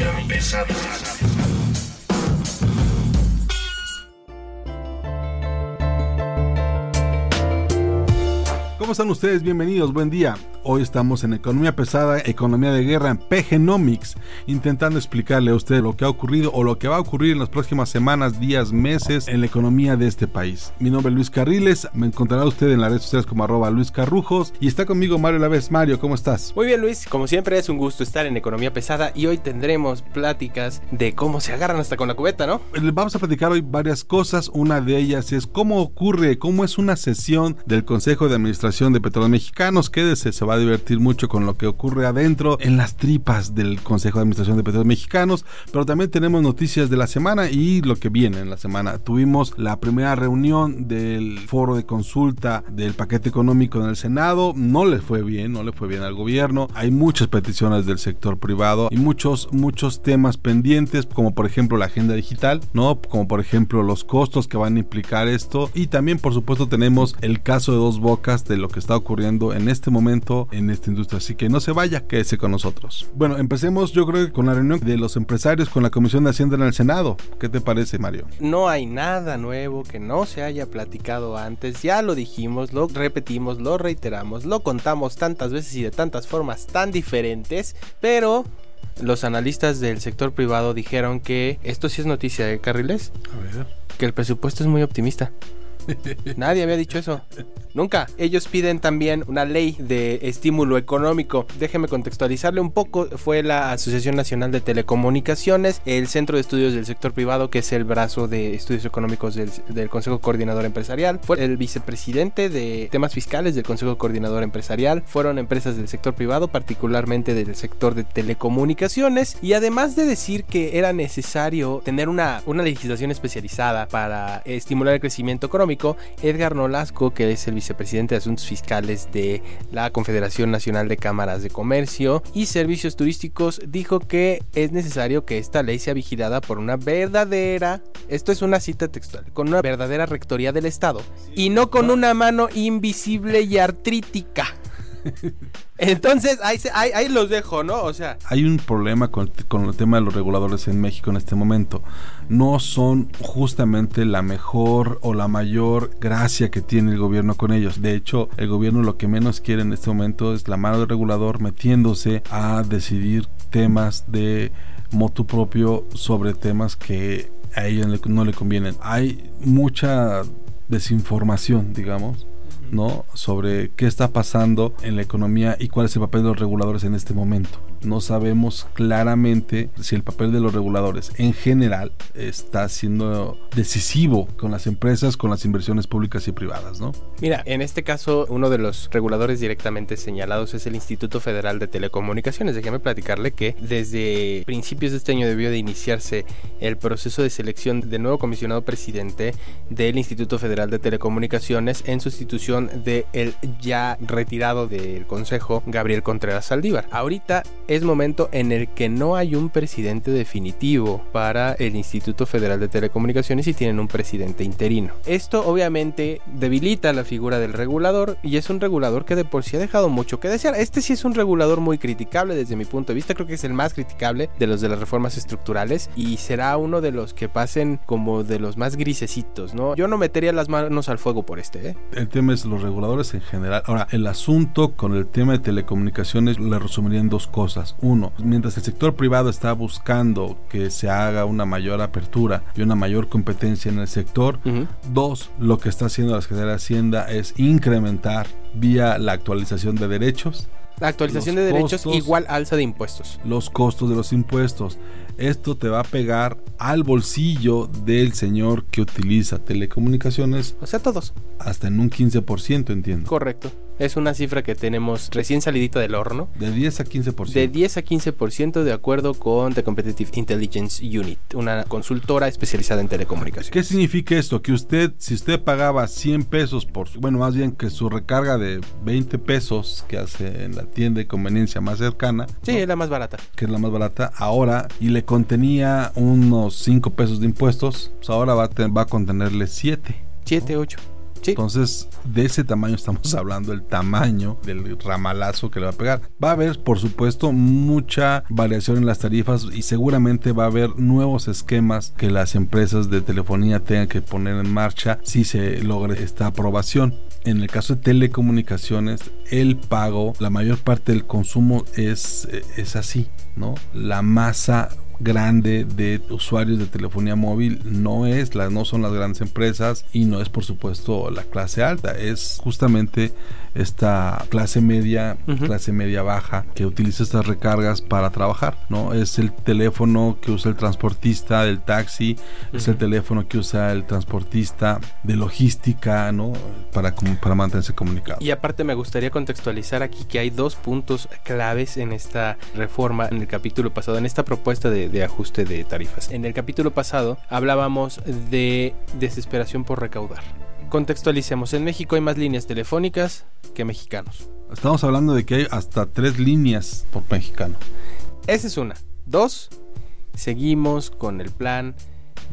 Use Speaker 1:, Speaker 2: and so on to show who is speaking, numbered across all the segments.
Speaker 1: Economía pesada.
Speaker 2: ¿Cómo están ustedes? Bienvenidos, buen día. Hoy estamos en Economía Pesada, Economía de Guerra, en PGnomics, intentando explicarle a usted lo que ha ocurrido o lo que va a ocurrir en las próximas semanas, días, meses en la economía de este país. Mi nombre es Luis Carriles, me encontrará usted en las redes sociales como arroba Luis Carrujos y está conmigo Mario Laves. Mario, ¿cómo estás?
Speaker 3: Muy bien Luis, como siempre es un gusto estar en Economía Pesada y hoy tendremos pláticas de cómo se agarran hasta con la cubeta, ¿no?
Speaker 2: Les vamos a platicar hoy varias cosas, una de ellas es cómo ocurre, cómo es una sesión del Consejo de Administración de Petróleos Mexicanos, quédese, se va a divertir mucho con lo que ocurre adentro en las tripas del Consejo de Administración de Petróleos Mexicanos, pero también tenemos noticias de la semana y lo que viene en la semana. Tuvimos la primera reunión del foro de consulta del paquete económico en el Senado, no le fue bien, no le fue bien al gobierno, hay muchas peticiones del sector privado y muchos, muchos temas pendientes, como por ejemplo la agenda digital, ¿no? Como por ejemplo los costos que van a implicar esto. Y también por supuesto tenemos el caso de dos bocas de lo que está ocurriendo en este momento en esta industria. Así que no se vaya, quédese con nosotros. Bueno, empecemos yo creo que con la reunión de los empresarios con la Comisión de Hacienda en el Senado. ¿Qué te parece, Mario?
Speaker 3: No hay nada nuevo que no se haya platicado antes. Ya lo dijimos, lo repetimos, lo reiteramos, lo contamos tantas veces y de tantas formas tan diferentes, pero los analistas del sector privado dijeron que esto sí es noticia de Carriles,
Speaker 2: A ver.
Speaker 3: que el presupuesto es muy optimista. Nadie había dicho eso. Nunca. Ellos piden también una ley de estímulo económico. Déjeme contextualizarle un poco. Fue la Asociación Nacional de Telecomunicaciones, el Centro de Estudios del Sector Privado, que es el brazo de estudios económicos del, Consejo Coordinador Empresarial. Fue el vicepresidente de temas fiscales del Consejo Coordinador Empresarial. Fueron empresas del sector privado, particularmente del sector de telecomunicaciones. Y además de decir que era necesario tener una legislación especializada para estimular el crecimiento económico, Edgar Nolasco, que es el vicepresidente de Asuntos Fiscales de la Confederación Nacional de Cámaras de Comercio y Servicios Turísticos, dijo que es necesario que esta ley sea vigilada por una verdadera, esto es una cita textual, con una verdadera rectoría del Estado y no con una mano invisible y artrítica. Entonces, ahí, se- ahí- ahí los dejo, ¿no? O sea,
Speaker 2: Hay un problema con, con el tema de los reguladores en México en este momento. No son justamente la mejor o la mayor gracia que tiene el gobierno con ellos. De hecho, el gobierno lo que menos quiere en este momento es la mano del regulador metiéndose a decidir temas de motu propio sobre temas que a ellos no le convienen. Hay mucha desinformación, digamos. ¿No? Sobre qué está pasando en la economía y cuál es el papel de los reguladores en este momento. No sabemos claramente si el papel de los reguladores en general está siendo decisivo con las empresas, con las inversiones públicas y privadas, ¿no?
Speaker 3: Mira, en este caso, uno de los reguladores directamente señalados es el Instituto Federal de Telecomunicaciones. Déjeme platicarle que desde principios de este año debió de iniciarse el proceso de selección del nuevo comisionado presidente del Instituto Federal de Telecomunicaciones en sustitución de el ya retirado del Consejo, Gabriel Contreras Saldívar. Ahorita es momento en el que no hay un presidente definitivo para el Instituto Federal de Telecomunicaciones y tienen un presidente interino. Esto obviamente debilita la figura del regulador y es un regulador que de por sí ha dejado mucho que desear. Este sí es un regulador muy criticable desde mi punto de vista, creo que es el más criticable de los de las reformas estructurales y será uno de los que pasen como de los más grisecitos, ¿no? Yo no metería las manos al fuego por este, ¿eh?
Speaker 2: El tema es los reguladores en general. Ahora, el asunto con el tema de telecomunicaciones le resumiría en dos cosas. Uno, mientras el sector privado está buscando que se haga una mayor apertura y una mayor competencia en el sector. Dos, lo que está haciendo la Secretaría de Hacienda es incrementar vía la actualización de derechos
Speaker 3: La actualización
Speaker 2: Los
Speaker 3: de derechos
Speaker 2: costos-
Speaker 3: igual alza de impuestos.
Speaker 2: los costos de los impuestos. Esto te va a pegar al bolsillo del señor que utiliza telecomunicaciones
Speaker 3: O sea, todos.
Speaker 2: hasta en un 15%, entiendo.
Speaker 3: Correcto. Es una cifra que tenemos recién salidita del horno.
Speaker 2: De 10 a 15%.
Speaker 3: De 10 a 15% de acuerdo con The Competitive Intelligence Unit, una consultora especializada en telecomunicaciones.
Speaker 2: ¿Qué significa esto? Que usted, si usted pagaba 100 pesos por, bueno, más bien que su recarga de 20 pesos que hace en la tienda de conveniencia más cercana.
Speaker 3: Sí, es la más barata.
Speaker 2: Que es la más barata ahora y le contenía unos 5 pesos de impuestos, pues ahora va a, va a contenerle 7.
Speaker 3: 7, 8.
Speaker 2: Entonces, de ese tamaño estamos hablando, el tamaño del ramalazo que le va a pegar. Va a haber, por supuesto, mucha variación en las tarifas y seguramente va a haber nuevos esquemas que las empresas de telefonía tengan que poner en marcha si se logra esta aprobación. En el caso de telecomunicaciones, el pago, la mayor parte del consumo es, es así, ¿no? La masa grande de usuarios de telefonía móvil no es la, no son las grandes empresas y no es por supuesto la clase alta. Es justamente esta clase media clase media baja que utiliza estas recargas para trabajar no es el teléfono que usa el transportista del taxi es el teléfono que usa el transportista de logística no para para mantenerse comunicado.
Speaker 3: Y aparte me gustaría contextualizar aquí que hay dos puntos claves en esta reforma, en el capítulo pasado, en esta propuesta de, de ajuste de tarifas. En el capítulo pasado hablábamos de desesperación por recaudar. Contextualicemos, en México hay más líneas telefónicas que mexicanos.
Speaker 2: estamos hablando de que hay hasta tres líneas por mexicano
Speaker 3: Esa es una. Dos, seguimos con el plan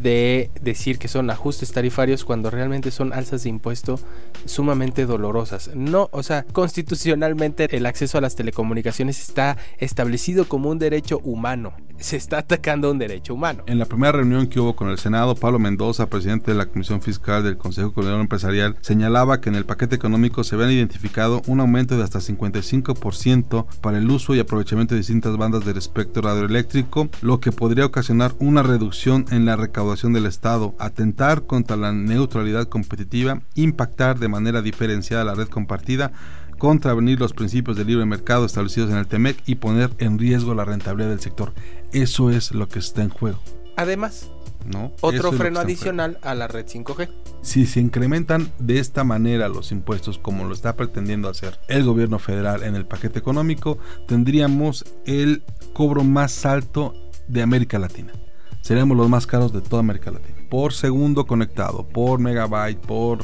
Speaker 3: de decir que son ajustes tarifarios cuando realmente son alzas de impuesto sumamente dolorosas. No, o sea, constitucionalmente el acceso a las telecomunicaciones está establecido como un derecho humano. Se está atacando un derecho humano.
Speaker 2: En la primera reunión que hubo con el Senado, Pablo Mendoza, presidente de la Comisión Fiscal del Consejo Coordinador Empresarial, señalaba que en el paquete económico se habían identificado un aumento de hasta 55% para el uso y aprovechamiento de distintas bandas del espectro radioeléctrico, lo que podría ocasionar una reducción en la recaudación del Estado, atentar contra la neutralidad competitiva, impactar de manera diferenciada la red compartida, contravenir los principios del libre mercado establecidos en el TEMEC y poner en riesgo la rentabilidad del sector. Eso es lo que está en juego.
Speaker 3: Además,
Speaker 2: ¿no?
Speaker 3: Otro freno adicional a la red 5G.
Speaker 2: Si se incrementan de esta manera los impuestos como lo está pretendiendo hacer el gobierno federal en el paquete económico, tendríamos el cobro más alto de América Latina. Seríamos los más caros de toda América Latina. Por segundo conectado, por megabyte, por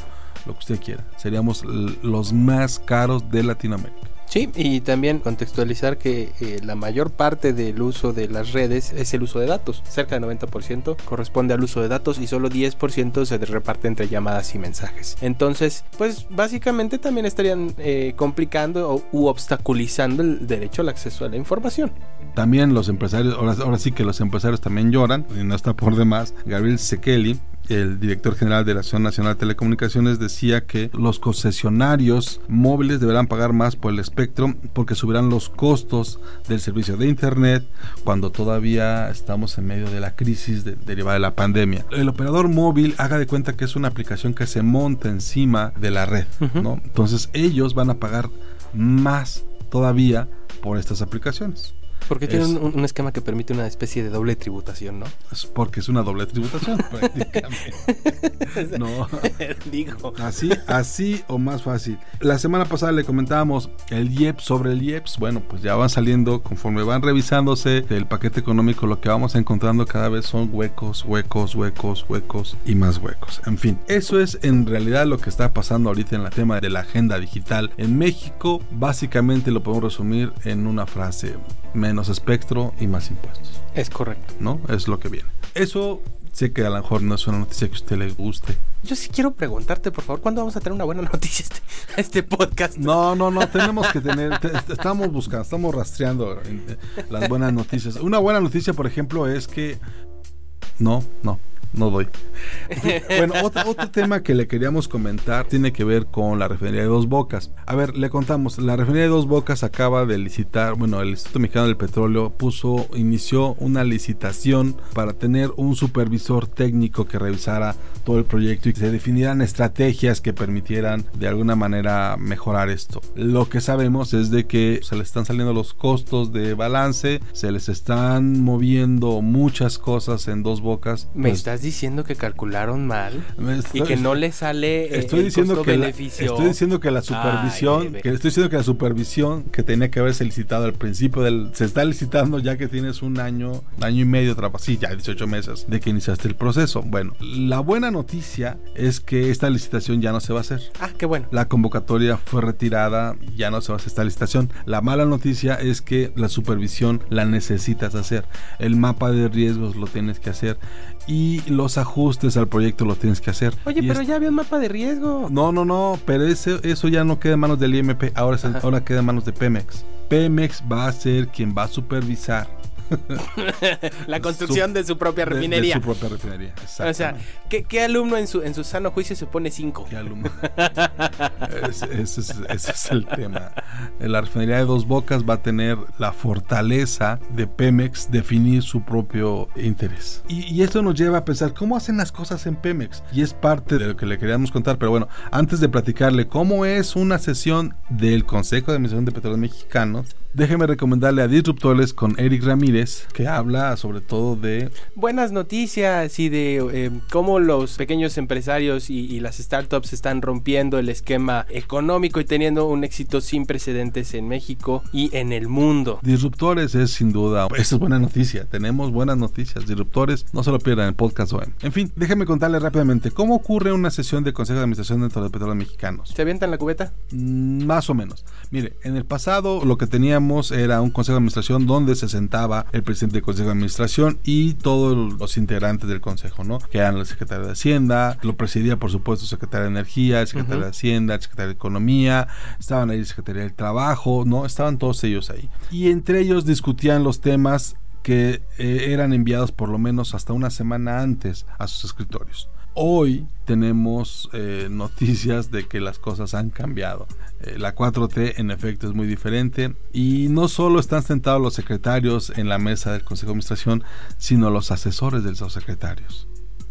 Speaker 2: lo que usted quiera. Seríamos los más caros de Latinoamérica.
Speaker 3: Sí, y también contextualizar que eh, la mayor parte del uso de las redes es el uso de datos. Cerca del 90% corresponde al uso de datos y solo 10% se reparte entre llamadas y mensajes. Entonces, pues básicamente también estarían eh, complicando o, u obstaculizando el derecho al acceso a la información.
Speaker 2: También los empresarios, ahora, ahora sí que los empresarios también lloran, y no está por demás. Gabriel Sekeli, el director general de la Asociación Nacional de Telecomunicaciones, decía que los concesionarios móviles deberán pagar más por el espectro porque subirán los costos del servicio de Internet cuando todavía estamos en medio de la crisis de- derivada de la pandemia. El operador móvil haga de cuenta que es una aplicación que se monta encima de la red. ¿no? Entonces ellos van a pagar más todavía por estas aplicaciones.
Speaker 3: Porque tiene
Speaker 2: Es-
Speaker 3: un, un esquema que permite una especie de doble tributación, ¿no?
Speaker 2: Es porque es una doble tributación, prácticamente. No.
Speaker 3: Digo.
Speaker 2: Así, así o más fácil. La semana pasada le comentábamos el IEPS sobre el IEPS. Bueno, pues ya van saliendo, conforme van revisándose el paquete económico, lo que vamos encontrando cada vez son huecos, huecos, huecos, huecos y más huecos. En fin, eso es en realidad lo que está pasando ahorita en el tema de la agenda digital. En México, básicamente lo podemos resumir en una frase: menos espectro y más impuestos.
Speaker 3: Es correcto.
Speaker 2: ¿no? Es lo que viene. Eso sé que a lo mejor no es una noticia que a usted le guste.
Speaker 3: Yo sí quiero preguntarte, por favor, ¿cuándo vamos a tener una buena noticia este, este podcast?
Speaker 2: No, no, no, tenemos que tener, te- te- estamos buscando, estamos rastreando eh, las buenas noticias. Una buena noticia, por ejemplo, es que... No, no, no doy. Bueno, otro, otro tema que le queríamos comentar tiene que ver con la refinería de Dos Bocas. A ver, le contamos, la refinería de Dos Bocas acaba de licitar, bueno, el Instituto Mexicano del Petróleo puso, inició una licitación para tener un supervisor técnico que revisara todo el proyecto y que se definieran estrategias que permitieran de alguna manera mejorar esto. Lo que sabemos es de que se les están saliendo los costos de balance, se les están moviendo muchas cosas en Dos Bocas.
Speaker 3: Me
Speaker 2: Pues,
Speaker 3: estás estás diciendo que calcularon mal
Speaker 2: Me
Speaker 3: y
Speaker 2: estoy-
Speaker 3: que no le sale eh,
Speaker 2: Estoy
Speaker 3: el
Speaker 2: diciendo que la,
Speaker 3: costo-beneficio.
Speaker 2: estoy diciendo que la supervisión,
Speaker 3: Ay,
Speaker 2: que estoy diciendo que la supervisión que tenía que haberse licitado al principio del se está licitando ya que tienes un año, año y medio sí, ya 18 meses de que iniciaste el proceso. Bueno, la buena noticia es que esta licitación ya no se va a hacer.
Speaker 3: Ah, qué bueno.
Speaker 2: La convocatoria fue retirada, ya no se va a hacer esta licitación. La mala noticia es que la supervisión la necesitas hacer. El mapa de riesgos lo tienes que hacer y los ajustes al proyecto lo tienes que hacer.
Speaker 3: Oye,
Speaker 2: Y
Speaker 3: pero
Speaker 2: es-
Speaker 3: ya había un mapa de riesgo.
Speaker 2: no, no, no, pero ese- eso ya no queda en manos del IMP, ahora,
Speaker 3: Ajá.
Speaker 2: ahora queda en manos de Pemex. Pemex va a ser quien va a supervisar
Speaker 3: La construcción
Speaker 2: Su-
Speaker 3: de su propia
Speaker 2: de- de
Speaker 3: refinería.
Speaker 2: su propia refinería.
Speaker 3: o sea. ¿qué, qué alumno en su, en su sano juicio se pone 5?
Speaker 2: Qué alumno. ese es, ese es el tema. La refinería de Dos Bocas va a tener la fortaleza de Pemex definir su propio interés. Y, y esto nos lleva a pensar cómo hacen las cosas en Pemex. Y es parte de lo que le queríamos contar. Pero bueno, antes de platicarle cómo es una sesión del Consejo de Administración de Petróleos Mexicanos, déjeme recomendarle a Disruptores con Eric Ramírez, que habla sobre todo de
Speaker 3: Buenas noticias y de eh, cómo los pequeños empresarios y, y las startups están rompiendo el esquema económico y teniendo un éxito sin precedentes en México y en el mundo.
Speaker 2: Disruptores es sin duda, esta es buena noticia, tenemos buenas noticias, Disruptores, no se lo pierdan en el podcast OEM. En fin, déjenme contarles rápidamente, ¿cómo ocurre una sesión de Consejo de Administración dentro de Petróleos Mexicanos?
Speaker 3: ¿Se avientan la cubeta?
Speaker 2: Mm, Más o menos. Mire, en el pasado lo que teníamos era un consejo de administración donde se sentaba el presidente del consejo de administración y todos los integrantes del consejo, ¿no? Que eran el secretario de Hacienda, lo presidía por supuesto el secretario de Energía, el secretario
Speaker 3: Ujú.
Speaker 2: de Hacienda, el secretario de Economía, estaban ahí el secretario del Trabajo, ¿no? Estaban todos ellos ahí. Y entre ellos discutían los temas que eh, eran enviados por lo menos hasta una semana antes a sus escritorios. Hoy tenemos eh, noticias de que las cosas han cambiado. Eh, la 4T en efecto es muy diferente y no solo están sentados los secretarios en la mesa del Consejo de Administración, sino los asesores de esos secretarios.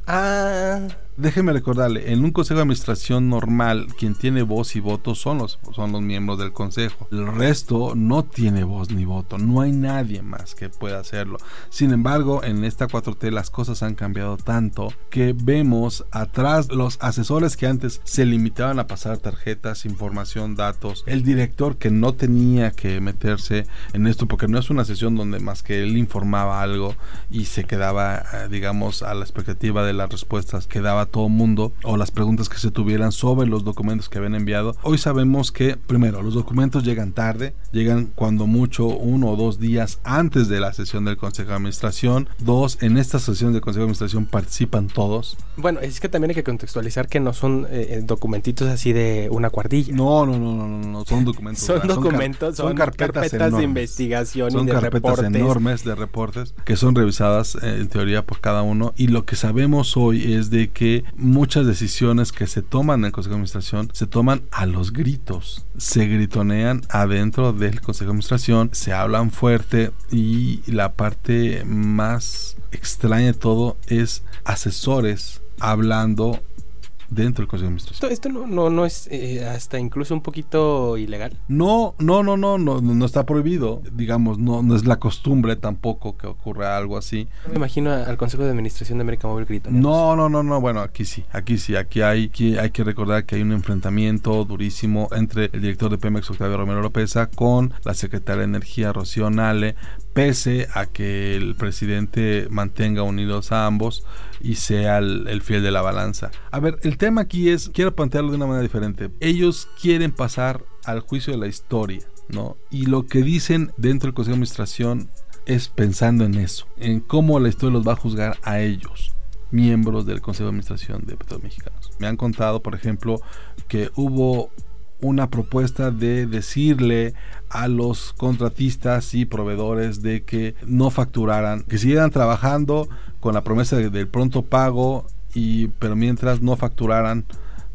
Speaker 3: Ah,
Speaker 2: Déjeme recordarle, en un consejo de administración normal, quien tiene voz y voto son los, son los miembros del consejo. El resto no tiene voz ni voto, no hay nadie más que pueda hacerlo. Sin embargo, en esta 4T las cosas han cambiado tanto que vemos atrás los asesores que antes se limitaban a pasar tarjetas, información, datos, el director que no tenía que meterse en esto porque no es una sesión donde más que él informaba algo y se quedaba, eh, digamos, a la expectativa de las respuestas que daba todo mundo o las preguntas que se tuvieran sobre los documentos que habían enviado. Hoy sabemos que, primero, los documentos llegan tarde, llegan cuando mucho uno o dos días antes de la sesión del Consejo de Administración. Dos, en esta sesión del Consejo de Administración participan todos.
Speaker 3: bueno, es que también hay que contextualizar que no son eh, eh, documentitos así de una cuardilla.
Speaker 2: No, no, no, no, no, no, son documentos.
Speaker 3: son
Speaker 2: car-
Speaker 3: documentos, son, carpetas, de
Speaker 2: enormes.
Speaker 3: investigación
Speaker 2: Son
Speaker 3: y de
Speaker 2: carpetas
Speaker 3: reportes.
Speaker 2: enormes de reportes que son revisadas eh, en teoría por cada uno y lo que sabemos hoy es de que muchas decisiones que se toman en el Consejo de Administración se toman a los gritos, se gritonean adentro del Consejo de Administración, se hablan fuerte y la parte más extraña de todo es asesores hablando dentro del Consejo de Administración.
Speaker 3: Esto, esto no, no, no es eh, hasta incluso un poquito ilegal.
Speaker 2: No, no, no, no, no, no está prohibido. Digamos, no, no es la costumbre tampoco que ocurra algo así.
Speaker 3: Me imagino al Consejo de Administración de América Móvil grito.
Speaker 2: No, no, no, no. Bueno, aquí sí, aquí sí, aquí hay, aquí hay que recordar que hay un enfrentamiento durísimo entre el director de Pemex, Octavio Romero Lópeza, con la secretaria de Energía, Rocío Nale, pese a que el presidente mantenga unidos a ambos y sea el, el fiel de la balanza. A ver, el tema aquí es, quiero plantearlo de una manera diferente. Ellos quieren pasar al juicio de la historia, ¿no? Y lo que dicen dentro del Consejo de Administración es pensando en eso, en cómo la historia los va a juzgar a ellos miembros del Consejo de Administración de Petróleos Mexicanos. Me han contado, por ejemplo, que hubo una propuesta de decirle a los contratistas y proveedores de que no facturaran, que siguieran trabajando con la promesa de- del pronto pago y pero mientras no facturaran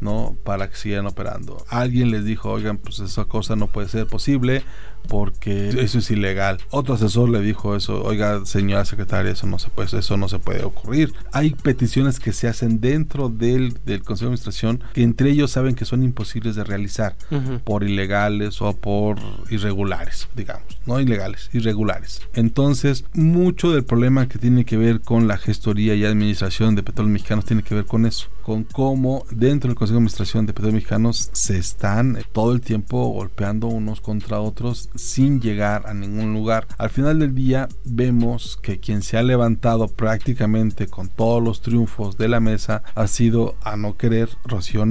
Speaker 2: ¿no? Para que sigan operando. Alguien les dijo, oigan, pues esa cosa no puede ser posible porque eso es ilegal. Otro asesor le dijo eso, oiga, señora secretaria, eso no se puede, eso no se puede ocurrir. Hay peticiones que se hacen dentro del, del Consejo de Administración que entre ellos saben que son imposibles de realizar por ilegales o por irregulares, digamos, no ilegales, irregulares. Entonces, mucho del problema que tiene que ver con la gestoría y administración de petróleos mexicanos tiene que ver con eso, con cómo dentro del Consejo de Administración de Petróleos Mexicanos se están todo el tiempo golpeando unos contra otros sin llegar a ningún lugar. Al final del día vemos que quien se ha levantado prácticamente con todos los triunfos de la mesa ha sido a no querer Rocío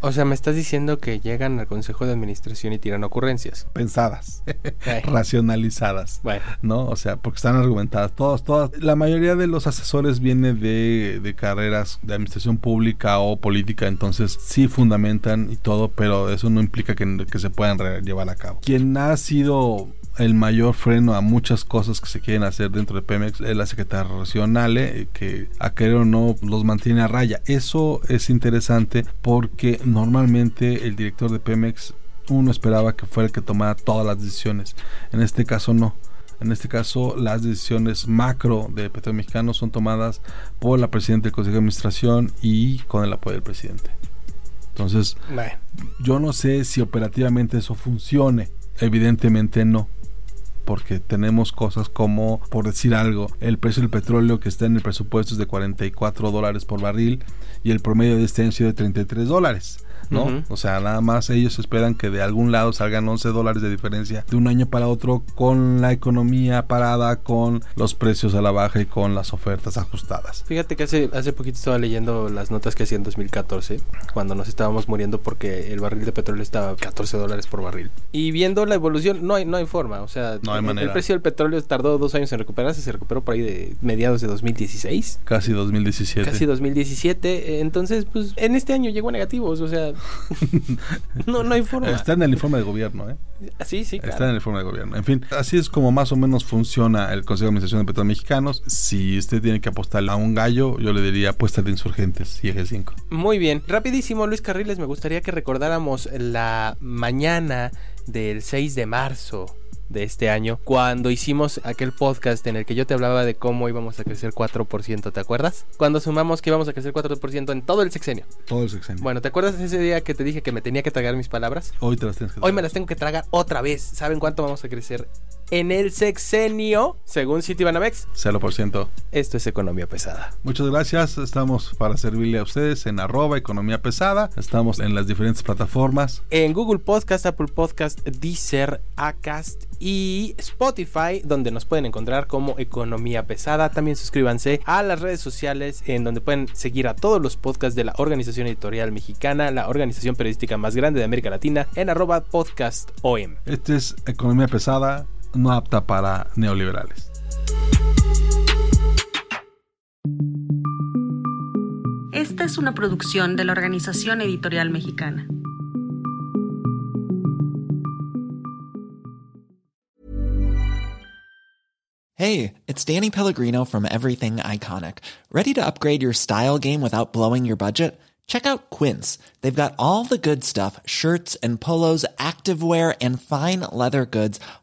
Speaker 3: O sea, me estás diciendo que llegan al Consejo de Administración y tiran ocurrencias.
Speaker 2: Pensadas, racionalizadas. Bueno. ¿No? O sea, porque están argumentadas. Todos, todas. La mayoría de los asesores viene de, de carreras de administración pública o política, entonces sí fundamentan y todo, pero eso no implica que, que se puedan llevar a cabo. Quien ha sido el mayor freno a muchas cosas que se quieren hacer dentro de Pemex es la Secretaría Nacional, eh, que a querer o no los mantiene a raya. Eso es interesante porque normalmente el director de Pemex uno esperaba que fuera el que tomara todas las decisiones. En este caso no. En este caso, las decisiones macro de Petro Mexicano son tomadas por la presidenta del Consejo de Administración y con el apoyo del presidente. Entonces, yo no sé si operativamente eso funcione. Evidentemente no porque tenemos cosas como, por decir algo, el precio del petróleo que está en el presupuesto es de 44 dólares por barril y el promedio de este año ha sido de 33 dólares. ¿No? O sea, nada más ellos esperan que de algún lado salgan 11 dólares de diferencia de un año para otro con la economía parada, con los precios a la baja y con las ofertas ajustadas.
Speaker 3: Fíjate que hace, hace poquito estaba leyendo las notas que hacía en 2014, cuando nos estábamos muriendo porque el barril de petróleo estaba 14 dólares por barril. Y viendo la evolución, no hay, no hay forma, o sea,
Speaker 2: no hay
Speaker 3: el,
Speaker 2: manera.
Speaker 3: el precio del petróleo tardó dos años en recuperarse, se recuperó por ahí de mediados de 2016.
Speaker 2: Casi 2017.
Speaker 3: Casi 2017, entonces, pues en este año llegó a negativos, o sea, no, no hay forma.
Speaker 2: Está en el informe de gobierno, ¿eh?
Speaker 3: Sí, sí,
Speaker 2: Está en el informe de gobierno. En fin, así es como más o menos funciona el Consejo de Administración de Petróleos Mexicanos. Si usted tiene que apostar a un gallo, yo le diría apuesta de insurgentes y eje 5.
Speaker 3: Muy bien. Rapidísimo, Luis Carriles, me gustaría que recordáramos la mañana del 6 de marzo de este año, cuando hicimos aquel podcast en el que yo te hablaba de cómo íbamos a crecer 4%, ¿te acuerdas? Cuando sumamos que íbamos a crecer 4% en todo el sexenio.
Speaker 2: Todo el sexenio.
Speaker 3: Bueno, ¿te acuerdas ese día que te dije que me tenía que tragar mis palabras?
Speaker 2: Hoy te las tienes que
Speaker 3: tragar. Hoy me las tengo que tragar otra vez. ¿Saben cuánto vamos a crecer en el sexenio, según Citibanamex.
Speaker 2: 0%.
Speaker 3: Esto es economía pesada.
Speaker 2: Muchas gracias. Estamos para servirle a ustedes en arroba economía pesada. Estamos en las diferentes plataformas.
Speaker 3: En Google Podcast, Apple Podcast, Deezer, Acast y Spotify, donde nos pueden encontrar como economía pesada. También suscríbanse a las redes sociales en donde pueden seguir a todos los podcasts de la Organización Editorial Mexicana, la organización periodística más grande de América Latina, en arroba podcast OM.
Speaker 2: Este es economía pesada no apta para neoliberales.
Speaker 1: Esta es una producción de la Organización Editorial Mexicana.
Speaker 4: Hey, it's Danny Pellegrino from Everything Iconic. Ready to upgrade your style game without blowing your budget? Check out Quince. They've got all the good stuff shirts and polos, activewear, and fine leather goods